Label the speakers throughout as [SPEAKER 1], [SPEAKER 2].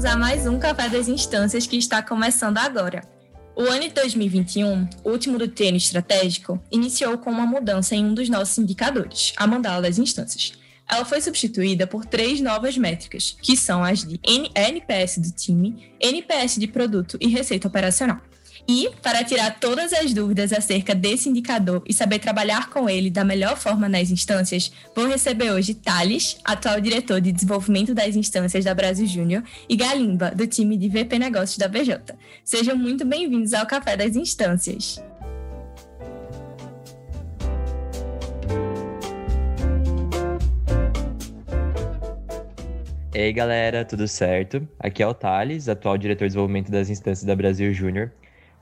[SPEAKER 1] bem-vindos a mais um Café das Instâncias que está começando agora. O ano de 2021, último do treino estratégico, iniciou com uma mudança em um dos nossos indicadores, a mandala das instâncias. Ela foi substituída por três novas métricas, que são as de NPS do time, NPS de produto e receita operacional. E, para tirar todas as dúvidas acerca desse indicador e saber trabalhar com ele da melhor forma nas instâncias, vou receber hoje Thales, atual diretor de desenvolvimento das instâncias da Brasil Júnior, e Galimba, do time de VP Negócios da BJ. Sejam muito bem-vindos ao Café das Instâncias.
[SPEAKER 2] Ei galera, tudo certo? Aqui é o Thales, atual diretor de desenvolvimento das instâncias da Brasil Júnior.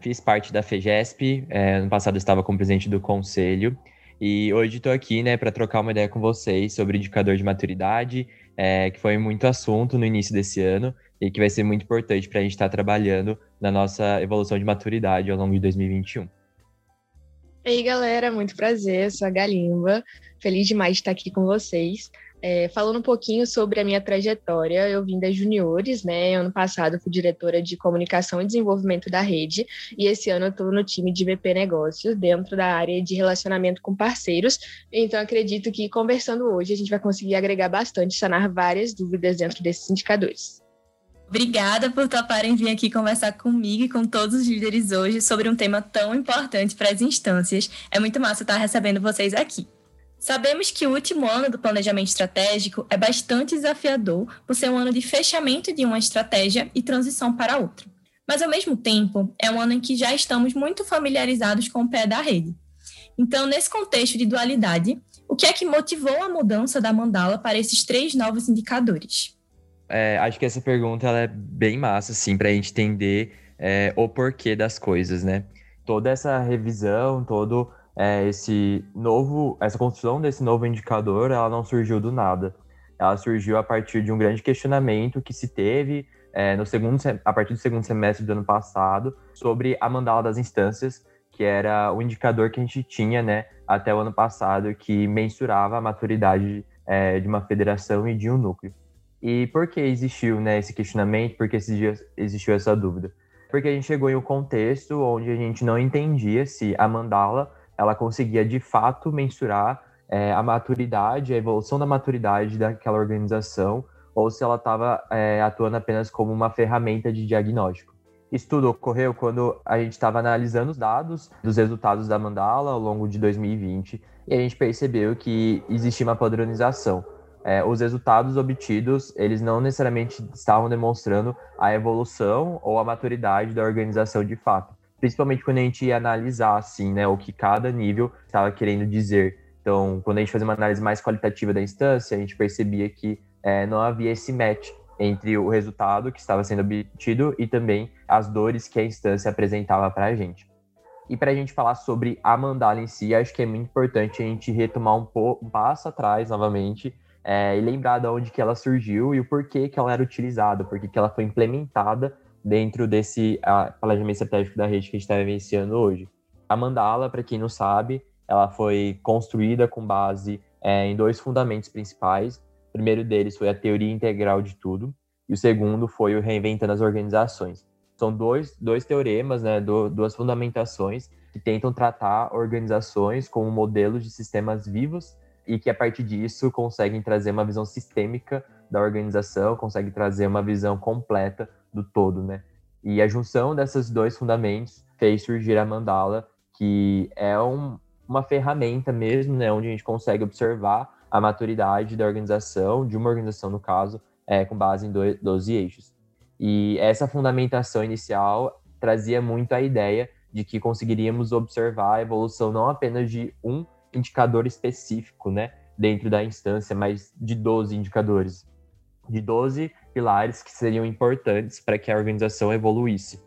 [SPEAKER 2] Fiz parte da FEGESP, é, ano passado estava como presidente do conselho, e hoje estou aqui né, para trocar uma ideia com vocês sobre indicador de maturidade, é, que foi muito assunto no início desse ano e que vai ser muito importante para a gente estar tá trabalhando na nossa evolução de maturidade ao longo de 2021.
[SPEAKER 3] Ei, galera, muito prazer, eu sou a Galimba, feliz demais de estar aqui com vocês. É, falando um pouquinho sobre a minha trajetória, eu vim das juniores, né? Ano passado fui diretora de comunicação e desenvolvimento da rede, e esse ano eu estou no time de VP Negócios, dentro da área de relacionamento com parceiros. Então, acredito que conversando hoje a gente vai conseguir agregar bastante, sanar várias dúvidas dentro desses indicadores.
[SPEAKER 1] Obrigada por toparem vir aqui conversar comigo e com todos os líderes hoje sobre um tema tão importante para as instâncias. É muito massa estar recebendo vocês aqui. Sabemos que o último ano do planejamento estratégico é bastante desafiador por ser um ano de fechamento de uma estratégia e transição para outra. Mas, ao mesmo tempo, é um ano em que já estamos muito familiarizados com o pé da rede. Então, nesse contexto de dualidade, o que é que motivou a mudança da mandala para esses três novos indicadores?
[SPEAKER 2] É, acho que essa pergunta ela é bem massa, assim, para a gente entender é, o porquê das coisas, né? Toda essa revisão, todo é, esse novo, essa construção desse novo indicador, ela não surgiu do nada. Ela surgiu a partir de um grande questionamento que se teve é, no segundo, a partir do segundo semestre do ano passado sobre a mandala das instâncias, que era o indicador que a gente tinha, né, até o ano passado, que mensurava a maturidade é, de uma federação e de um núcleo. E por que existiu, né, esse questionamento? Por que existiu essa dúvida? Porque a gente chegou em um contexto onde a gente não entendia se a mandala ela conseguia de fato mensurar é, a maturidade, a evolução da maturidade daquela organização, ou se ela estava é, atuando apenas como uma ferramenta de diagnóstico. Isso tudo ocorreu quando a gente estava analisando os dados dos resultados da Mandala ao longo de 2020 e a gente percebeu que existia uma padronização. É, os resultados obtidos, eles não necessariamente estavam demonstrando a evolução ou a maturidade da organização de fato principalmente quando a gente ia analisar, assim, né, o que cada nível estava querendo dizer. Então, quando a gente fazia uma análise mais qualitativa da instância, a gente percebia que é, não havia esse match entre o resultado que estava sendo obtido e também as dores que a instância apresentava para a gente. E para a gente falar sobre a mandala em si, acho que é muito importante a gente retomar um, pouco, um passo atrás novamente é, e lembrar de onde que ela surgiu e o porquê que ela era utilizada, porque que ela foi implementada dentro desse planejamento estratégico da rede que a gente está vivenciando hoje. A mandala, para quem não sabe, ela foi construída com base é, em dois fundamentos principais. O primeiro deles foi a teoria integral de tudo, e o segundo foi o reinventando as organizações. São dois, dois teoremas, né, do, duas fundamentações que tentam tratar organizações como modelos de sistemas vivos e que, a partir disso, conseguem trazer uma visão sistêmica da organização, conseguem trazer uma visão completa do todo, né? E a junção desses dois fundamentos fez surgir a mandala, que é um, uma ferramenta mesmo, né, onde a gente consegue observar a maturidade da organização, de uma organização no caso, é, com base em 12 eixos. E essa fundamentação inicial trazia muito a ideia de que conseguiríamos observar a evolução não apenas de um indicador específico, né, dentro da instância, mas de 12 indicadores de 12 pilares que seriam importantes para que a organização evoluísse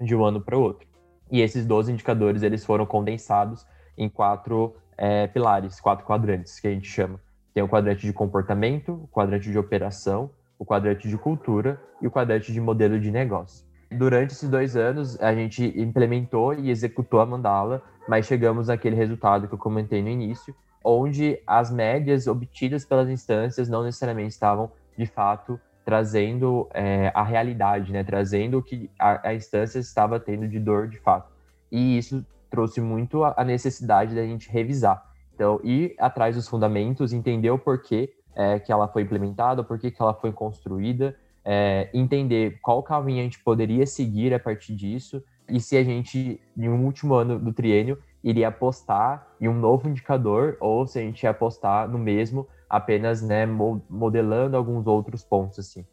[SPEAKER 2] de um ano para o outro. E esses 12 indicadores eles foram condensados em quatro é, pilares, quatro quadrantes que a gente chama. Tem o quadrante de comportamento, o quadrante de operação, o quadrante de cultura e o quadrante de modelo de negócio. Durante esses dois anos, a gente implementou e executou a mandala, mas chegamos naquele resultado que eu comentei no início, onde as médias obtidas pelas instâncias não necessariamente estavam de fato trazendo é, a realidade, né? Trazendo o que a, a, instância estava tendo de dor de fato. E isso trouxe muito a, a necessidade da gente revisar. Então, ir atrás dos fundamentos, entender o porquê é, que ela foi implementada, o porquê que ela foi construída, é, entender qual caminho a gente poderia seguir a partir disso e se a gente, em um último ano do triênio, iria apostar em um novo indicador ou se a gente ia apostar no mesmo apenas né, modelando alguns outros pontos assim.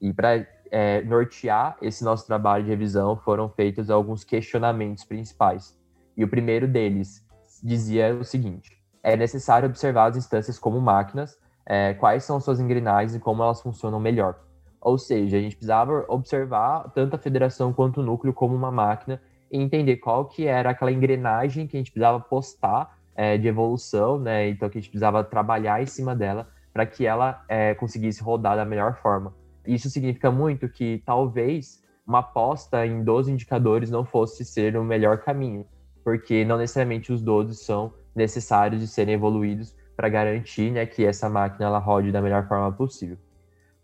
[SPEAKER 2] E para é, nortear esse nosso trabalho de revisão foram feitos alguns questionamentos principais. E o primeiro deles dizia o seguinte: é necessário observar as instâncias como máquinas, é, quais são suas engrenagens e como elas funcionam melhor. Ou seja, a gente precisava observar tanto a federação quanto o núcleo como uma máquina e entender qual que era aquela engrenagem que a gente precisava postar é, de evolução, né? Então que a gente precisava trabalhar em cima dela para que ela é, conseguisse rodar da melhor forma. Isso significa muito que talvez uma aposta em 12 indicadores não fosse ser o melhor caminho, porque não necessariamente os 12 são necessários de serem evoluídos para garantir né, que essa máquina ela rode da melhor forma possível.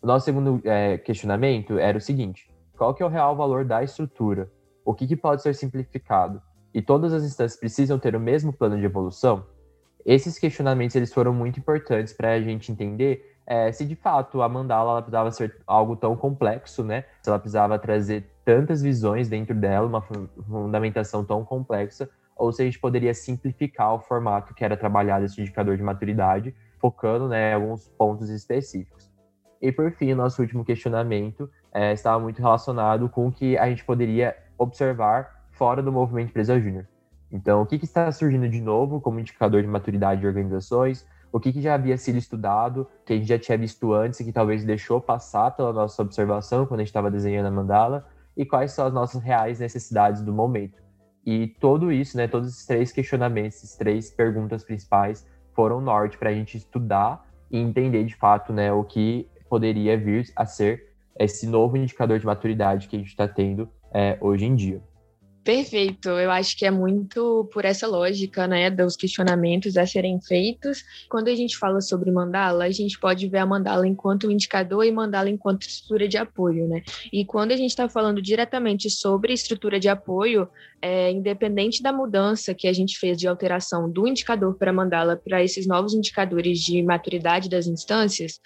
[SPEAKER 2] O nosso segundo é, questionamento era o seguinte: qual que é o real valor da estrutura? O que, que pode ser simplificado? E todas as instâncias precisam ter o mesmo plano de evolução, esses questionamentos eles foram muito importantes para a gente entender é, se de fato a mandala precisava ser algo tão complexo, né? Se ela precisava trazer tantas visões dentro dela, uma fundamentação tão complexa, ou se a gente poderia simplificar o formato que era trabalhado esse indicador de maturidade, focando né, em alguns pontos específicos. E por fim, o nosso último questionamento é, estava muito relacionado com o que a gente poderia observar fora do movimento empresa júnior. Então, o que, que, está surgindo de novo como indicador de maturidade de organizações? O que, que, já havia sido estudado, que a gente já tinha visto antes e que talvez deixou passar pela nossa observação quando a gente estava desenhando a mandala? E quais são as nossas reais necessidades do momento? E tudo isso, né, todos esses três questionamentos, essas três perguntas principais foram norte para a gente estudar e entender de fato né, o que poderia vir a ser esse novo indicador de maturidade que a gente está tendo é, hoje em dia.
[SPEAKER 3] Perfeito, eu acho que é muito por essa lógica, né, dos questionamentos a serem feitos. Quando a gente fala sobre mandala, a gente pode ver a mandala enquanto indicador e mandala enquanto estrutura de apoio, né? E quando a gente está falando diretamente sobre estrutura de apoio, é, independente da mudança que a gente fez de alteração do indicador para mandala para esses novos indicadores de maturidade das instâncias,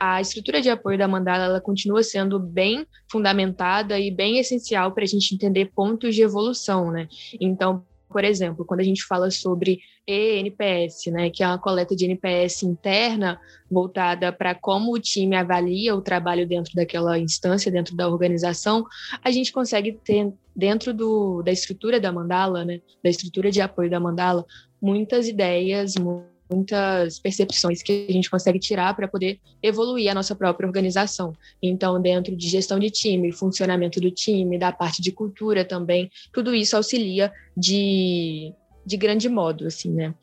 [SPEAKER 3] a estrutura de apoio da mandala ela continua sendo bem fundamentada e bem essencial para a gente entender pontos de evolução, né? Então, por exemplo, quando a gente fala sobre ENPS, né, que é uma coleta de NPS interna voltada para como o time avalia o trabalho dentro daquela instância, dentro da organização, a gente consegue ter dentro do, da estrutura da mandala, né, da estrutura de apoio da mandala, muitas ideias, muitas percepções que a gente consegue tirar para poder evoluir a nossa própria organização. Então, dentro de gestão de time, funcionamento do time, da parte de cultura também, tudo isso auxilia de, de grande modo, assim, né?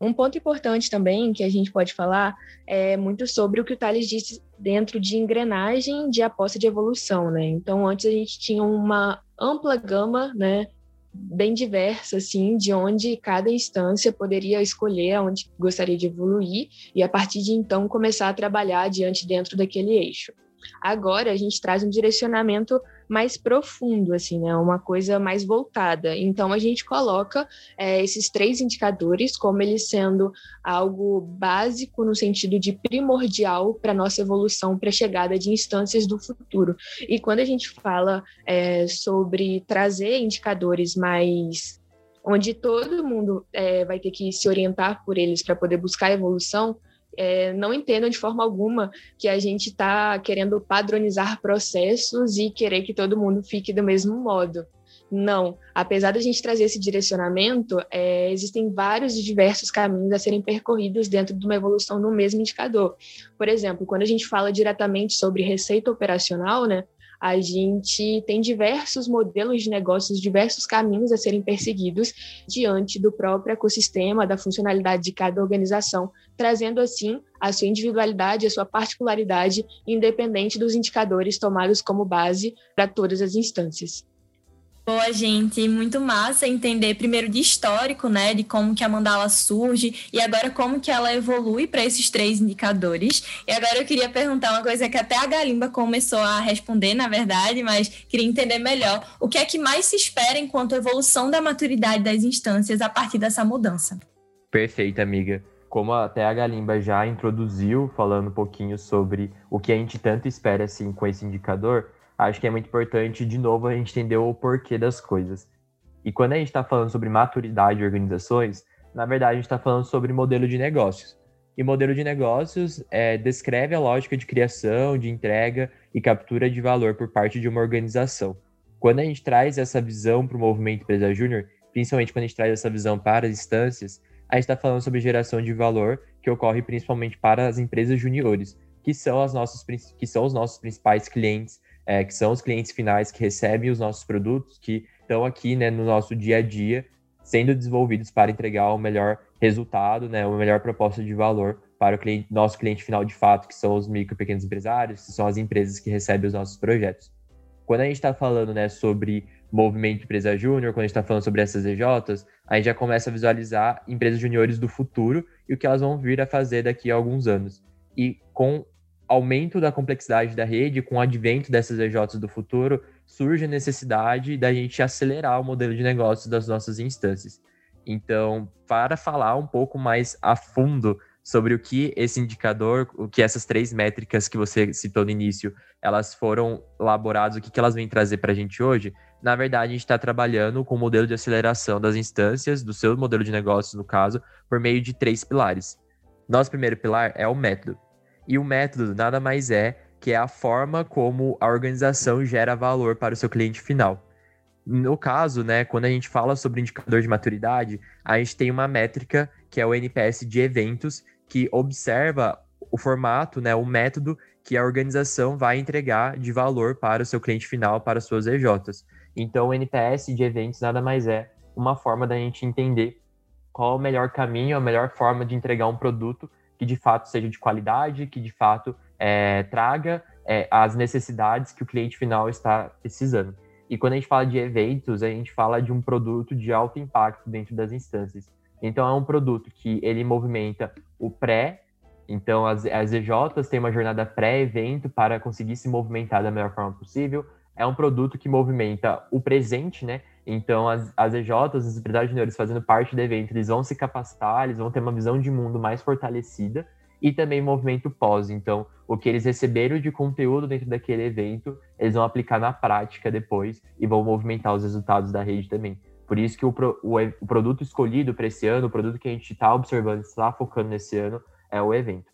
[SPEAKER 3] Um ponto importante também que a gente pode falar é muito sobre o que o Thales disse dentro de engrenagem de aposta de evolução, né? Então, antes a gente tinha uma ampla gama, né, bem diversa, assim, de onde cada instância poderia escolher onde gostaria de evoluir e, a partir de então, começar a trabalhar diante dentro daquele eixo. Agora, a gente traz um direcionamento mais profundo, assim, né? Uma coisa mais voltada. Então, a gente coloca é, esses três indicadores como eles sendo algo básico no sentido de primordial para nossa evolução, para a chegada de instâncias do futuro. E quando a gente fala é, sobre trazer indicadores mais onde todo mundo é, vai ter que se orientar por eles para poder buscar evolução, é, não entendam de forma alguma que a gente está querendo padronizar processos e querer que todo mundo fique do mesmo modo. Não, apesar da gente trazer esse direcionamento, é, existem vários e diversos caminhos a serem percorridos dentro de uma evolução no mesmo indicador. Por exemplo, quando a gente fala diretamente sobre receita operacional, né, a gente tem diversos modelos de negócios, diversos caminhos a serem perseguidos diante do próprio ecossistema, da funcionalidade de cada organização, trazendo assim a sua individualidade, a sua particularidade, independente dos indicadores tomados como base para todas as instâncias.
[SPEAKER 1] Boa, gente. Muito massa entender primeiro de histórico, né, de como que a mandala surge e agora como que ela evolui para esses três indicadores. E agora eu queria perguntar uma coisa que até a Galimba começou a responder, na verdade, mas queria entender melhor. O que é que mais se espera enquanto evolução da maturidade das instâncias a partir dessa mudança?
[SPEAKER 2] Perfeito, amiga. Como até a Galimba já introduziu, falando um pouquinho sobre o que a gente tanto espera assim com esse indicador, acho que é muito importante, de novo, a gente entender o porquê das coisas. E quando a gente está falando sobre maturidade de organizações, na verdade, a gente está falando sobre modelo de negócios. E modelo de negócios é, descreve a lógica de criação, de entrega e captura de valor por parte de uma organização. Quando a gente traz essa visão para o movimento empresa júnior, principalmente quando a gente traz essa visão para as instâncias, a gente está falando sobre geração de valor que ocorre principalmente para as empresas juniores, que são, as nossas, que são os nossos principais clientes é, que são os clientes finais que recebem os nossos produtos, que estão aqui né, no nosso dia a dia, sendo desenvolvidos para entregar o melhor resultado, né, uma melhor proposta de valor para o cliente, nosso cliente final de fato, que são os micro e pequenos empresários, que são as empresas que recebem os nossos projetos. Quando a gente está falando né, sobre movimento empresa júnior, quando a gente está falando sobre essas EJs, a gente já começa a visualizar empresas juniores do futuro e o que elas vão vir a fazer daqui a alguns anos. E com aumento da complexidade da rede, com o advento dessas EJs do futuro, surge a necessidade da gente acelerar o modelo de negócios das nossas instâncias. Então, para falar um pouco mais a fundo sobre o que esse indicador, o que essas três métricas que você citou no início, elas foram elaboradas, o que, que elas vêm trazer para a gente hoje, na verdade, a gente está trabalhando com o modelo de aceleração das instâncias, do seu modelo de negócios, no caso, por meio de três pilares. Nosso primeiro pilar é o método. E o método nada mais é que é a forma como a organização gera valor para o seu cliente final. No caso, né, quando a gente fala sobre indicador de maturidade, a gente tem uma métrica que é o NPS de eventos, que observa o formato, né, o método que a organização vai entregar de valor para o seu cliente final, para as suas EJs. Então, o NPS de eventos nada mais é uma forma da gente entender qual o melhor caminho, a melhor forma de entregar um produto que de fato seja de qualidade, que de fato é, traga é, as necessidades que o cliente final está precisando. E quando a gente fala de eventos, a gente fala de um produto de alto impacto dentro das instâncias. Então é um produto que ele movimenta o pré, então as, as EJs têm uma jornada pré-evento para conseguir se movimentar da melhor forma possível. É um produto que movimenta o presente, né? Então, as, as EJs, as empresários juniores fazendo parte do evento, eles vão se capacitar, eles vão ter uma visão de mundo mais fortalecida e também movimento pós. Então, o que eles receberam de conteúdo dentro daquele evento, eles vão aplicar na prática depois e vão movimentar os resultados da rede também. Por isso que o, o, o produto escolhido para esse ano, o produto que a gente está observando, está focando nesse ano, é o evento.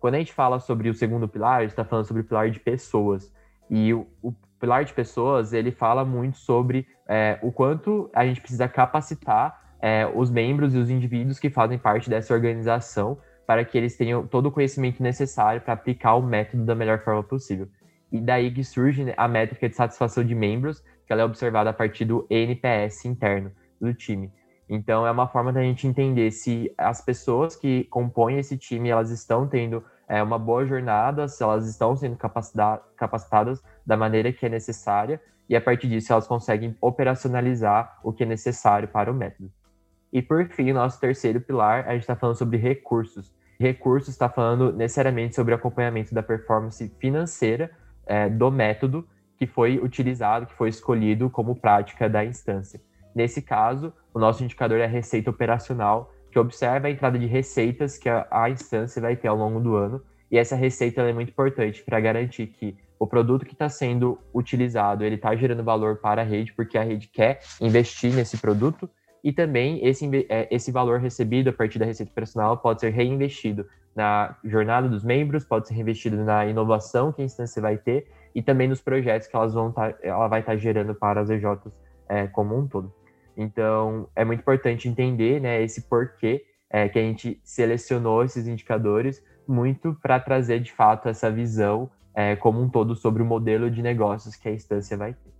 [SPEAKER 2] Quando a gente fala sobre o segundo pilar, a gente está falando sobre o pilar de pessoas. E o, o pilar de pessoas, ele fala muito sobre é, o quanto a gente precisa capacitar é, os membros e os indivíduos que fazem parte dessa organização para que eles tenham todo o conhecimento necessário para aplicar o método da melhor forma possível. E daí que surge a métrica de satisfação de membros, que ela é observada a partir do NPS interno do time. Então é uma forma da gente entender se as pessoas que compõem esse time elas estão tendo é, uma boa jornada, se elas estão sendo capacitadas da maneira que é necessária e a partir disso elas conseguem operacionalizar o que é necessário para o método. E por fim, nosso terceiro pilar, a gente está falando sobre recursos. Recursos está falando necessariamente sobre o acompanhamento da performance financeira é, do método que foi utilizado, que foi escolhido como prática da instância. Nesse caso, o nosso indicador é a receita operacional, que observa a entrada de receitas que a, a instância vai ter ao longo do ano. E essa receita é muito importante para garantir que o produto que está sendo utilizado ele está gerando valor para a rede, porque a rede quer investir nesse produto, e também esse, é, esse valor recebido a partir da receita operacional pode ser reinvestido na jornada dos membros, pode ser reinvestido na inovação que a instância vai ter e também nos projetos que elas vão tá, ela vai estar tá gerando para as EJs é, como um todo. Então, é muito importante entender né, esse porquê é, que a gente selecionou esses indicadores muito para trazer de fato essa visão é, como um todo sobre o modelo de negócios que a instância vai ter.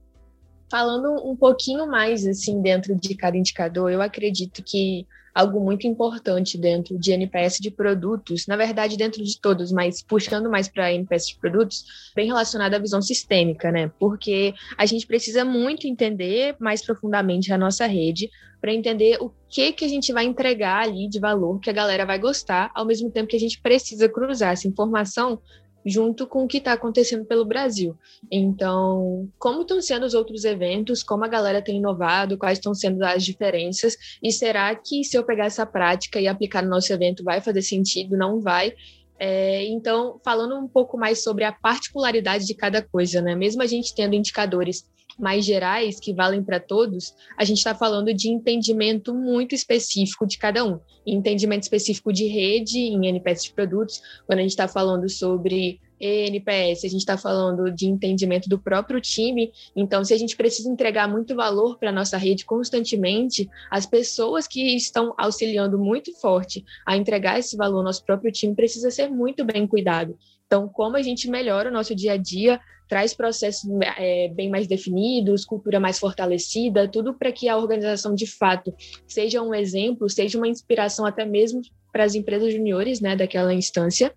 [SPEAKER 3] Falando um pouquinho mais assim dentro de cada indicador, eu acredito que algo muito importante dentro de NPS de produtos, na verdade dentro de todos, mas puxando mais para NPS de produtos, bem relacionado à visão sistêmica, né? Porque a gente precisa muito entender mais profundamente a nossa rede para entender o que que a gente vai entregar ali de valor que a galera vai gostar, ao mesmo tempo que a gente precisa cruzar essa informação junto com o que está acontecendo pelo Brasil. Então, como estão sendo os outros eventos, como a galera tem inovado, quais estão sendo as diferenças, e será que se eu pegar essa prática e aplicar no nosso evento vai fazer sentido? Não vai? É, então, falando um pouco mais sobre a particularidade de cada coisa, né? Mesmo a gente tendo indicadores mais gerais, que valem para todos, a gente está falando de entendimento muito específico de cada um. Entendimento específico de rede em NPS de produtos, quando a gente está falando sobre NPS, a gente está falando de entendimento do próprio time. Então, se a gente precisa entregar muito valor para a nossa rede constantemente, as pessoas que estão auxiliando muito forte a entregar esse valor ao nosso próprio time precisa ser muito bem cuidado. Então, como a gente melhora o nosso dia a dia, traz processos é, bem mais definidos, cultura mais fortalecida, tudo para que a organização de fato seja um exemplo, seja uma inspiração até mesmo para as empresas juniores né, daquela instância.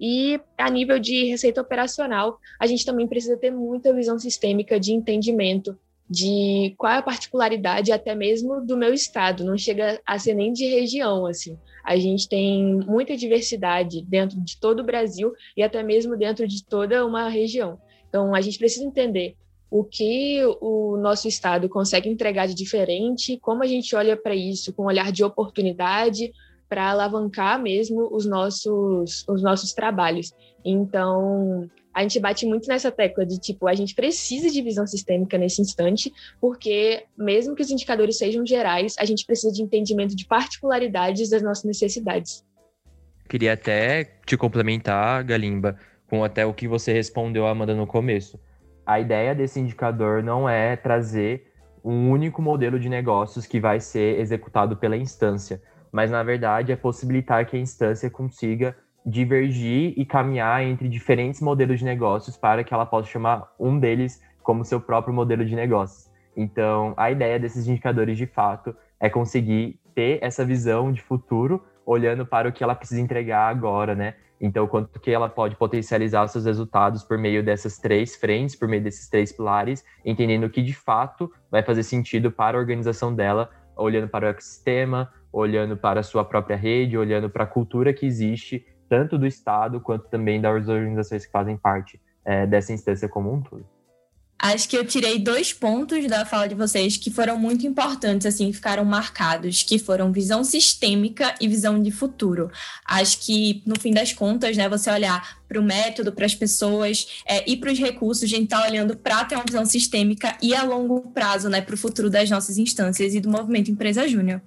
[SPEAKER 3] E a nível de receita operacional, a gente também precisa ter muita visão sistêmica de entendimento de qual é a particularidade até mesmo do meu estado, não chega a ser nem de região assim. A gente tem muita diversidade dentro de todo o Brasil e até mesmo dentro de toda uma região. Então, a gente precisa entender o que o nosso Estado consegue entregar de diferente, como a gente olha para isso com um olhar de oportunidade para alavancar mesmo os nossos, os nossos trabalhos. Então, a gente bate muito nessa tecla de tipo, a gente precisa de visão sistêmica nesse instante, porque mesmo que os indicadores sejam gerais, a gente precisa de entendimento de particularidades das nossas necessidades.
[SPEAKER 2] Queria até te complementar, Galimba, com até o que você respondeu, Amanda, no começo. A ideia desse indicador não é trazer um único modelo de negócios que vai ser executado pela instância, mas na verdade é possibilitar que a instância consiga divergir e caminhar entre diferentes modelos de negócios para que ela possa chamar um deles como seu próprio modelo de negócios. Então, a ideia desses indicadores de fato é conseguir ter essa visão de futuro olhando para o que ela precisa entregar agora, né? Então, quanto que ela pode potencializar seus resultados por meio dessas três frentes, por meio desses três pilares, entendendo que de fato vai fazer sentido para a organização dela, olhando para o ecossistema, olhando para a sua própria rede, olhando para a cultura que existe, tanto do Estado quanto também das organizações que fazem parte é, dessa instância como um todo.
[SPEAKER 1] Acho que eu tirei dois pontos da fala de vocês que foram muito importantes, assim, ficaram marcados, que foram visão sistêmica e visão de futuro. Acho que, no fim das contas, né, você olhar para o método, para as pessoas é, e para os recursos, a gente está olhando para ter uma visão sistêmica e a longo prazo, né, para o futuro das nossas instâncias e do movimento Empresa Júnior.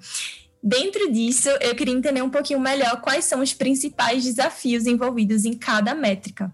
[SPEAKER 1] Dentro disso, eu queria entender um pouquinho melhor quais são os principais desafios envolvidos em cada métrica.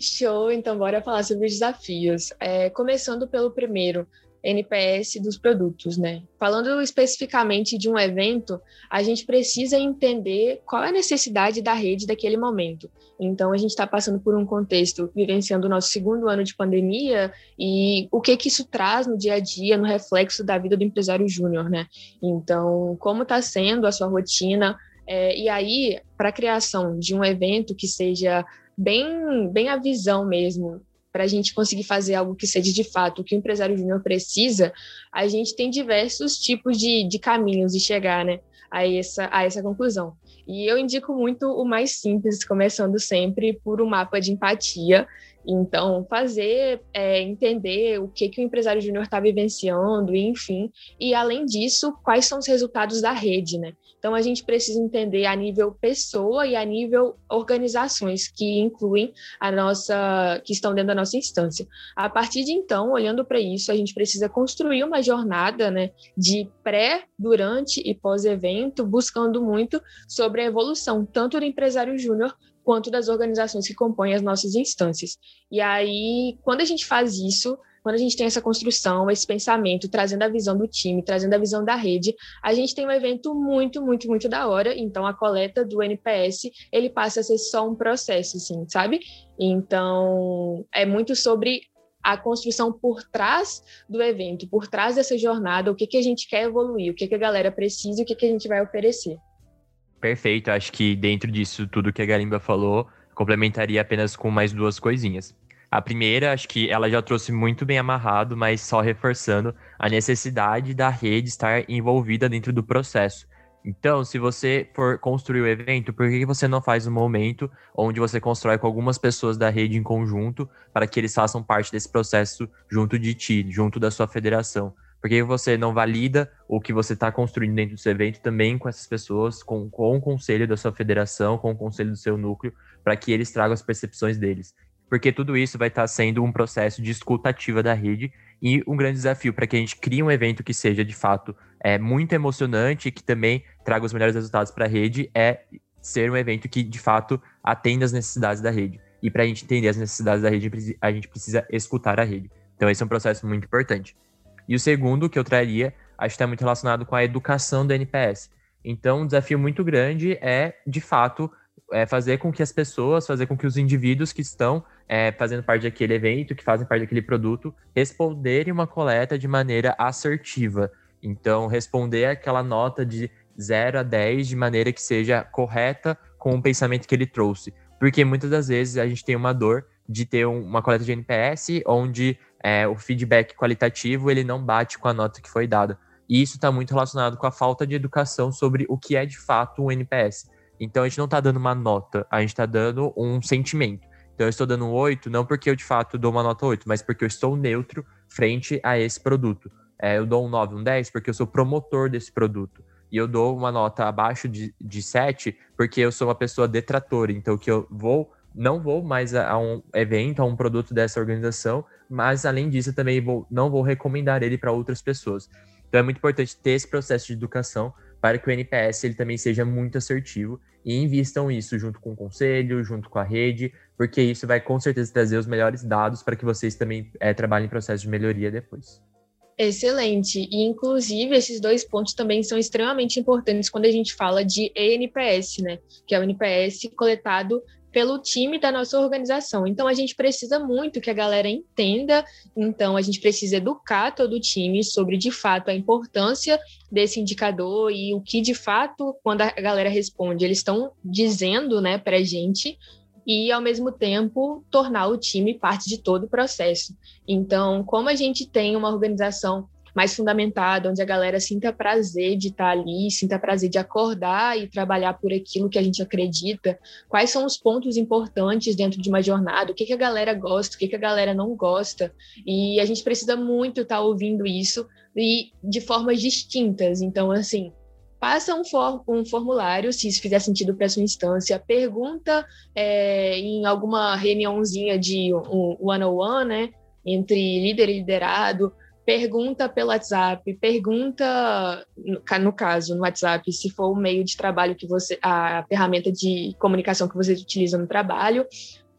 [SPEAKER 3] Show, então bora falar sobre os desafios. É, começando pelo primeiro, NPS dos produtos, né? Falando especificamente de um evento, a gente precisa entender qual é a necessidade da rede daquele momento. Então, a gente está passando por um contexto, vivenciando o nosso segundo ano de pandemia e o que que isso traz no dia a dia, no reflexo da vida do empresário júnior, né? Então, como está sendo a sua rotina? É, e aí, para a criação de um evento que seja bem, bem a visão mesmo, para a gente conseguir fazer algo que seja de fato o que o empresário júnior precisa, a gente tem diversos tipos de, de caminhos de chegar né, a, essa, a essa conclusão. E eu indico muito o mais simples, começando sempre por um mapa de empatia. Então, fazer, é, entender o que, que o empresário júnior está vivenciando, enfim. E, além disso, quais são os resultados da rede, né? Então, a gente precisa entender a nível pessoa e a nível organizações que incluem a nossa, que estão dentro da nossa instância. A partir de então, olhando para isso, a gente precisa construir uma jornada, né, de pré, durante e pós-evento, buscando muito sobre a evolução tanto do empresário júnior quanto das organizações que compõem as nossas instâncias. E aí, quando a gente faz isso, quando a gente tem essa construção, esse pensamento, trazendo a visão do time, trazendo a visão da rede, a gente tem um evento muito, muito, muito da hora. Então, a coleta do NPS, ele passa a ser só um processo, assim, sabe? Então, é muito sobre a construção por trás do evento, por trás dessa jornada, o que, que a gente quer evoluir, o que, que a galera precisa e o que, que a gente vai oferecer.
[SPEAKER 2] Perfeito, acho que dentro disso tudo que a Garimba falou, complementaria apenas com mais duas coisinhas. A primeira, acho que ela já trouxe muito bem amarrado, mas só reforçando a necessidade da rede estar envolvida dentro do processo. Então, se você for construir o evento, por que você não faz um momento onde você constrói com algumas pessoas da rede em conjunto para que eles façam parte desse processo junto de ti, junto da sua federação? Por que você não valida o que você está construindo dentro do seu evento também com essas pessoas, com, com o conselho da sua federação, com o conselho do seu núcleo, para que eles tragam as percepções deles? Porque tudo isso vai estar tá sendo um processo de escutativa da rede e um grande desafio para que a gente crie um evento que seja de fato é, muito emocionante e que também traga os melhores resultados para a rede é ser um evento que de fato atenda às necessidades da rede. E para a gente entender as necessidades da rede, a gente precisa escutar a rede. Então, esse é um processo muito importante. E o segundo que eu traria, acho que está muito relacionado com a educação do NPS. Então, um desafio muito grande é, de fato, é fazer com que as pessoas, fazer com que os indivíduos que estão é, fazendo parte daquele evento, que fazem parte daquele produto, responderem uma coleta de maneira assertiva. Então, responder aquela nota de 0 a 10 de maneira que seja correta com o pensamento que ele trouxe. Porque muitas das vezes a gente tem uma dor de ter uma coleta de NPS onde é, o feedback qualitativo ele não bate com a nota que foi dada. E isso está muito relacionado com a falta de educação sobre o que é de fato um NPS. Então a gente não está dando uma nota, a gente está dando um sentimento. Então eu estou dando um 8, não porque eu de fato dou uma nota 8, mas porque eu estou neutro frente a esse produto. É, eu dou um 9, um 10 porque eu sou promotor desse produto. E eu dou uma nota abaixo de, de 7 porque eu sou uma pessoa detratora. Então que eu vou não vou mais a, a, um evento, a um produto dessa organização, mas além disso, também vou, não vou recomendar ele para outras pessoas. Então é muito importante ter esse processo de educação para que o NPS ele também seja muito assertivo e invistam isso junto com o conselho, junto com a rede, porque isso vai com certeza trazer os melhores dados para que vocês também é, trabalhem em processo de melhoria depois.
[SPEAKER 3] Excelente. E, inclusive, esses dois pontos também são extremamente importantes quando a gente fala de ENPS, né? Que é o NPS coletado pelo time da nossa organização. Então a gente precisa muito que a galera entenda, então a gente precisa educar todo o time sobre de fato a importância desse indicador e o que de fato quando a galera responde, eles estão dizendo, né, para a gente e ao mesmo tempo tornar o time parte de todo o processo. Então, como a gente tem uma organização mais fundamentada, onde a galera sinta prazer de estar ali, sinta prazer de acordar e trabalhar por aquilo que a gente acredita, quais são os pontos importantes dentro de uma jornada, o que, que a galera gosta, o que, que a galera não gosta, e a gente precisa muito estar ouvindo isso e de formas distintas. Então, assim, passa um, for, um, formulário, se isso fizer sentido para sua instância, pergunta é, em alguma reuniãozinha de one-on-one, né, entre líder e liderado, pergunta pelo WhatsApp, pergunta, no caso, no WhatsApp, se for o meio de trabalho que você, a ferramenta de comunicação que você utiliza no trabalho,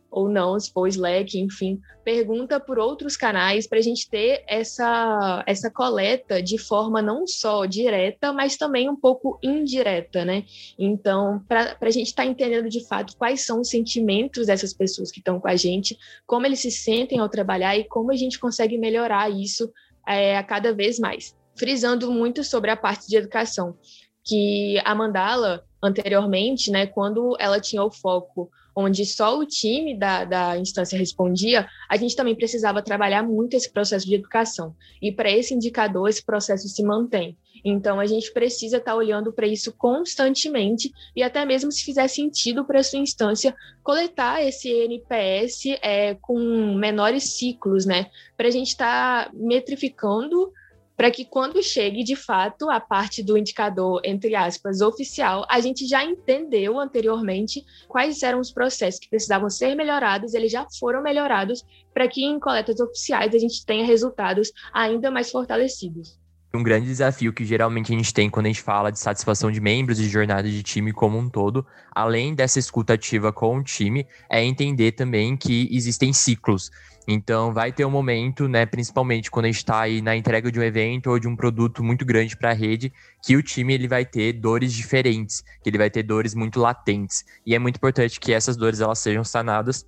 [SPEAKER 3] ou não, se for Slack, enfim, pergunta por outros canais para a gente ter essa, essa coleta de forma não só direta, mas também um pouco indireta, né? Então, para a gente estar tá entendendo de fato quais são os sentimentos dessas pessoas que estão com a gente, como eles se sentem ao trabalhar e como a gente consegue melhorar isso é, cada vez mais. Frisando muito sobre a parte de educação, que a Mandala, anteriormente, né, quando ela tinha o foco onde só o time da, da instância respondia, a gente também precisava trabalhar muito esse processo de educação. E para esse indicador, esse processo se mantém. Então, a gente precisa estar tá olhando para isso constantemente e até mesmo se fizer sentido para a sua instância coletar esse NPS é, com menores ciclos, né? Para a gente estar tá metrificando para que quando chegue de fato a parte do indicador, entre aspas, oficial, a gente já entendeu anteriormente quais eram os processos que precisavam ser melhorados, eles já foram melhorados, para que em coletas oficiais a gente tenha resultados ainda mais fortalecidos.
[SPEAKER 2] Um grande desafio que geralmente a gente tem quando a gente fala de satisfação de membros e jornada de time como um todo, além dessa escuta ativa com o time, é entender também que existem ciclos. Então, vai ter um momento, né, principalmente quando a gente está aí na entrega de um evento ou de um produto muito grande para a rede, que o time ele vai ter dores diferentes, que ele vai ter dores muito latentes. E é muito importante que essas dores elas sejam sanadas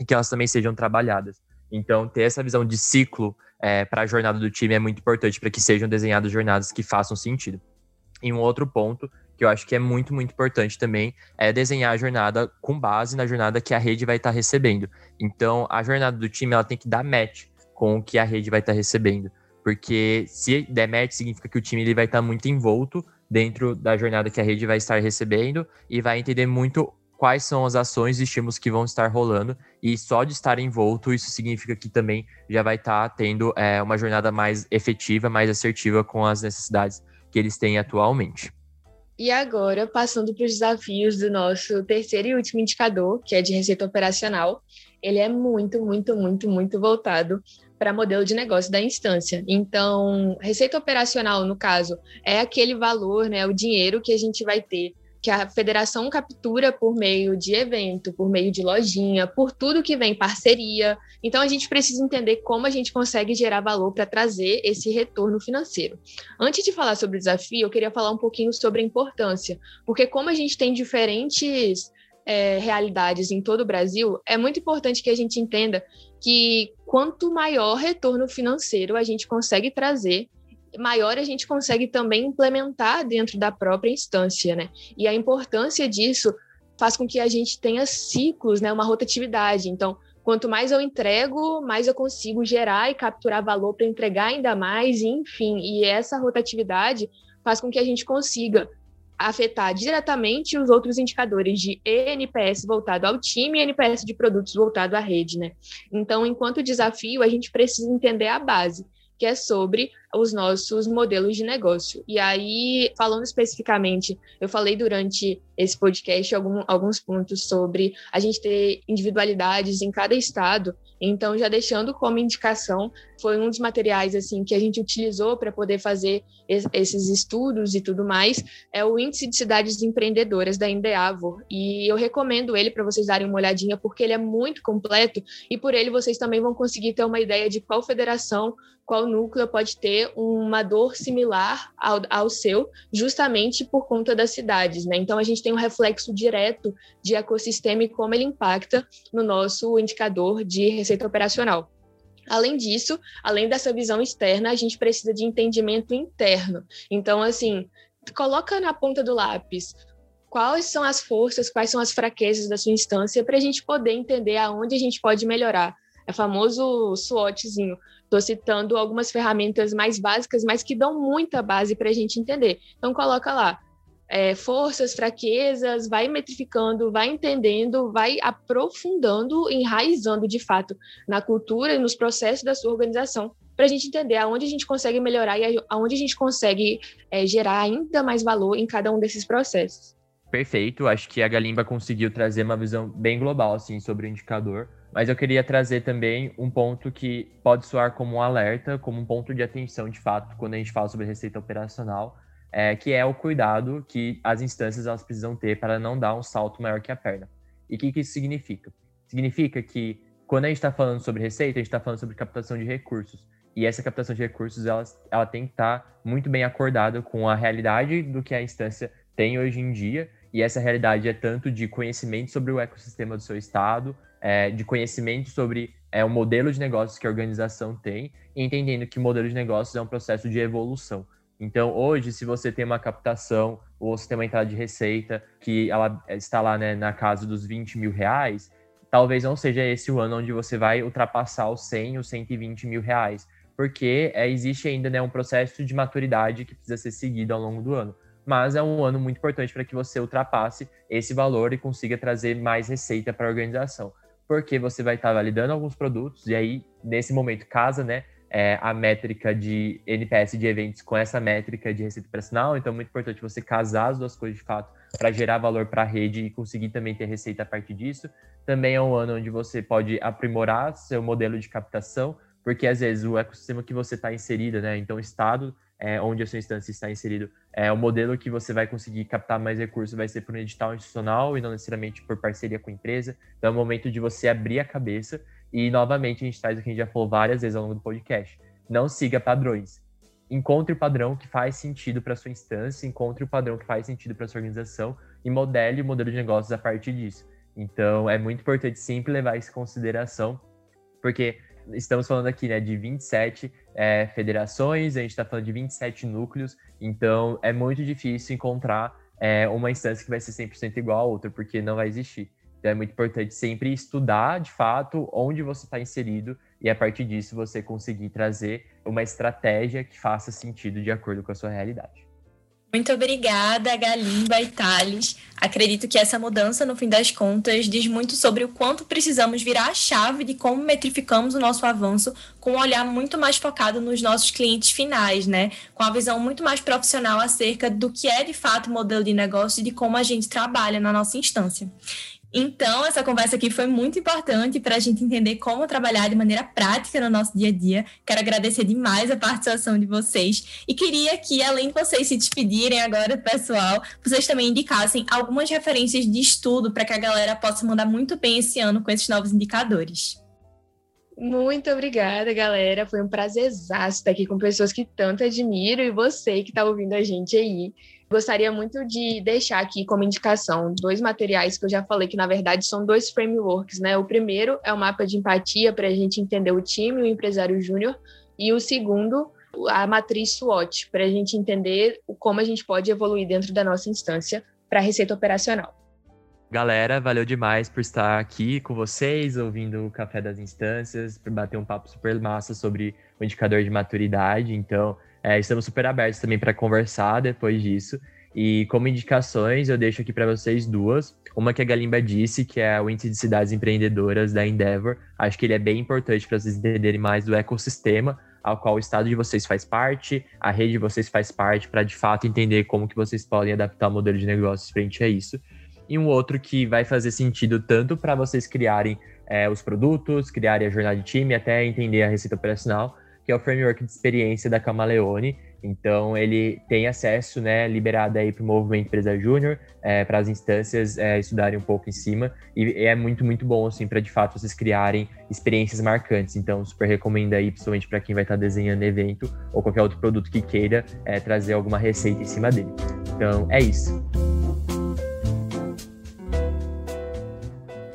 [SPEAKER 2] e que elas também sejam trabalhadas. Então, ter essa visão de ciclo é, para a jornada do time é muito importante para que sejam desenhadas jornadas que façam sentido. E um outro ponto que eu acho que é muito, muito importante também, é desenhar a jornada com base na jornada que a rede vai estar tá recebendo. Então, a jornada do time ela tem que dar match com o que a rede vai estar tá recebendo. Porque se der match, significa que o time ele vai estar tá muito envolto dentro da jornada que a rede vai estar recebendo e vai entender muito quais são as ações e estímulos que vão estar rolando. E só de estar envolto, isso significa que também já vai estar tendo é, uma jornada mais efetiva, mais assertiva com as necessidades que eles têm atualmente.
[SPEAKER 3] E agora, passando para os desafios do nosso terceiro e último indicador, que é de receita operacional, ele é muito, muito, muito, muito voltado para modelo de negócio da instância. Então, receita operacional, no caso, é aquele valor, né, o dinheiro que a gente vai ter que a federação captura por meio de evento, por meio de lojinha, por tudo que vem parceria. Então a gente precisa entender como a gente consegue gerar valor para trazer esse retorno financeiro. Antes de falar sobre o desafio, eu queria falar um pouquinho sobre a importância, porque como a gente tem diferentes é, realidades em todo o Brasil, é muito importante que a gente entenda que quanto maior retorno financeiro a gente consegue trazer maior a gente consegue também implementar dentro da própria instância, né? E a importância disso faz com que a gente tenha ciclos, né? Uma rotatividade. Então, quanto mais eu entrego, mais eu consigo gerar e capturar valor para entregar ainda mais, enfim. E essa rotatividade faz com que a gente consiga afetar diretamente os outros indicadores de NPS voltado ao time e NPS de produtos voltado à rede, né? Então, enquanto desafio, a gente precisa entender a base que é sobre os nossos modelos de negócio. E aí, falando especificamente, eu falei durante esse podcast algum, alguns pontos sobre a gente ter individualidades em cada estado. Então, já deixando como indicação, foi um dos materiais assim que a gente utilizou para poder fazer esses estudos e tudo mais, é o Índice de Cidades Empreendedoras da Endeavor. E eu recomendo ele para vocês darem uma olhadinha, porque ele é muito completo e por ele vocês também vão conseguir ter uma ideia de qual federação, qual núcleo pode ter uma dor similar ao, ao seu, justamente por conta das cidades. Né? Então, a gente tem um reflexo direto de ecossistema e como ele impacta no nosso indicador de receita operacional. Além disso, além dessa visão externa, a gente precisa de entendimento interno. Então, assim, coloca na ponta do lápis quais são as forças, quais são as fraquezas da sua instância para a gente poder entender aonde a gente pode melhorar. É famoso SWOTzinho. Estou citando algumas ferramentas mais básicas, mas que dão muita base para a gente entender. Então, coloca lá é, forças, fraquezas, vai metrificando, vai entendendo, vai aprofundando, enraizando de fato na cultura e nos processos da sua organização, para a gente entender aonde a gente consegue melhorar e aonde a gente consegue é, gerar ainda mais valor em cada um desses processos.
[SPEAKER 2] Perfeito, acho que a Galimba conseguiu trazer uma visão bem global assim sobre o indicador, mas eu queria trazer também um ponto que pode soar como um alerta, como um ponto de atenção de fato quando a gente fala sobre receita operacional, é, que é o cuidado que as instâncias elas precisam ter para não dar um salto maior que a perna. E o que, que isso significa? Significa que quando a gente está falando sobre receita, a gente está falando sobre captação de recursos. E essa captação de recursos ela, ela tem que estar tá muito bem acordada com a realidade do que a instância tem hoje em dia. E essa realidade é tanto de conhecimento sobre o ecossistema do seu estado, é, de conhecimento sobre é, o modelo de negócios que a organização tem, entendendo que o modelo de negócios é um processo de evolução. Então, hoje, se você tem uma captação ou você tem uma entrada de receita que ela está lá né, na casa dos 20 mil reais, talvez não seja esse o ano onde você vai ultrapassar os 100 ou 120 mil reais, porque é, existe ainda né, um processo de maturidade que precisa ser seguido ao longo do ano. Mas é um ano muito importante para que você ultrapasse esse valor e consiga trazer mais receita para a organização, porque você vai estar validando alguns produtos e aí, nesse momento, casa, né? é, a métrica de NPS de eventos com essa métrica de receita operacional. Então, é muito importante você casar as duas coisas de fato para gerar valor para a rede e conseguir também ter receita a partir disso. Também é um ano onde você pode aprimorar seu modelo de captação, porque às vezes o ecossistema que você está inserido, né? Então, o estado é, onde a sua instância está inserido, é o modelo que você vai conseguir captar mais recursos vai ser por um edital institucional e não necessariamente por parceria com a empresa. Então, é o momento de você abrir a cabeça e, novamente, a gente traz o que a gente já falou várias vezes ao longo do podcast. Não siga padrões. Encontre o padrão que faz sentido para sua instância, encontre o padrão que faz sentido para sua organização e modele o modelo de negócios a partir disso. Então, é muito importante sempre levar isso em consideração, porque estamos falando aqui né, de 27 é, federações, a gente está falando de 27 núcleos, então é muito difícil encontrar é, uma instância que vai ser 100% igual a outra, porque não vai existir. Então é muito importante sempre estudar de fato onde você está inserido e a partir disso você conseguir trazer uma estratégia que faça sentido de acordo com a sua realidade.
[SPEAKER 1] Muito obrigada, Galimba e Thales. Acredito que essa mudança, no fim das contas, diz muito sobre o quanto precisamos virar a chave de como metrificamos o nosso avanço com um olhar muito mais focado nos nossos clientes finais, né? Com a visão muito mais profissional acerca do que é de fato o modelo de negócio e de como a gente trabalha na nossa instância. Então, essa conversa aqui foi muito importante para a gente entender como trabalhar de maneira prática no nosso dia a dia. Quero agradecer demais a participação de vocês e queria que, além de vocês se despedirem agora, pessoal, vocês também indicassem algumas referências de estudo para que a galera possa mandar muito bem esse ano com esses novos indicadores.
[SPEAKER 3] Muito obrigada, galera. Foi um prazer estar aqui com pessoas que tanto admiro e você que está ouvindo a gente aí. Gostaria muito de deixar aqui como indicação dois materiais que eu já falei que, na verdade, são dois frameworks, né? O primeiro é o mapa de empatia para a gente entender o time, o empresário júnior, e o segundo, a matriz SWOT, para a gente entender como a gente pode evoluir dentro da nossa instância para a receita operacional.
[SPEAKER 2] Galera, valeu demais por estar aqui com vocês, ouvindo o Café das Instâncias, para bater um papo super massa sobre o indicador de maturidade. Então, é, estamos super abertos também para conversar depois disso. E como indicações, eu deixo aqui para vocês duas. Uma que a Galimba disse, que é o Índice de Cidades Empreendedoras da Endeavor. Acho que ele é bem importante para vocês entenderem mais do ecossistema ao qual o estado de vocês faz parte, a rede de vocês faz parte, para de fato entender como que vocês podem adaptar o modelo de negócios frente a isso. E um outro que vai fazer sentido tanto para vocês criarem é, os produtos, criarem a jornada de time, até entender a receita operacional, que é o framework de experiência da Camaleone. Então, ele tem acesso, né, liberado aí para o movimento Empresa Júnior, é, para as instâncias é, estudarem um pouco em cima. E é muito, muito bom, assim, para de fato vocês criarem experiências marcantes. Então, super recomendo aí, principalmente para quem vai estar tá desenhando evento ou qualquer outro produto que queira é, trazer alguma receita em cima dele. Então, é isso.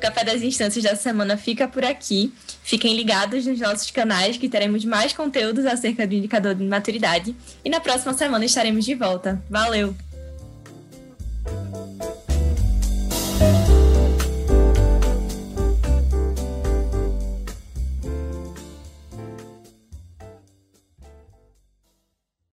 [SPEAKER 1] Café das Instâncias da semana fica por aqui. Fiquem ligados nos nossos canais que teremos mais conteúdos acerca do indicador de maturidade. E na próxima semana estaremos de volta. Valeu!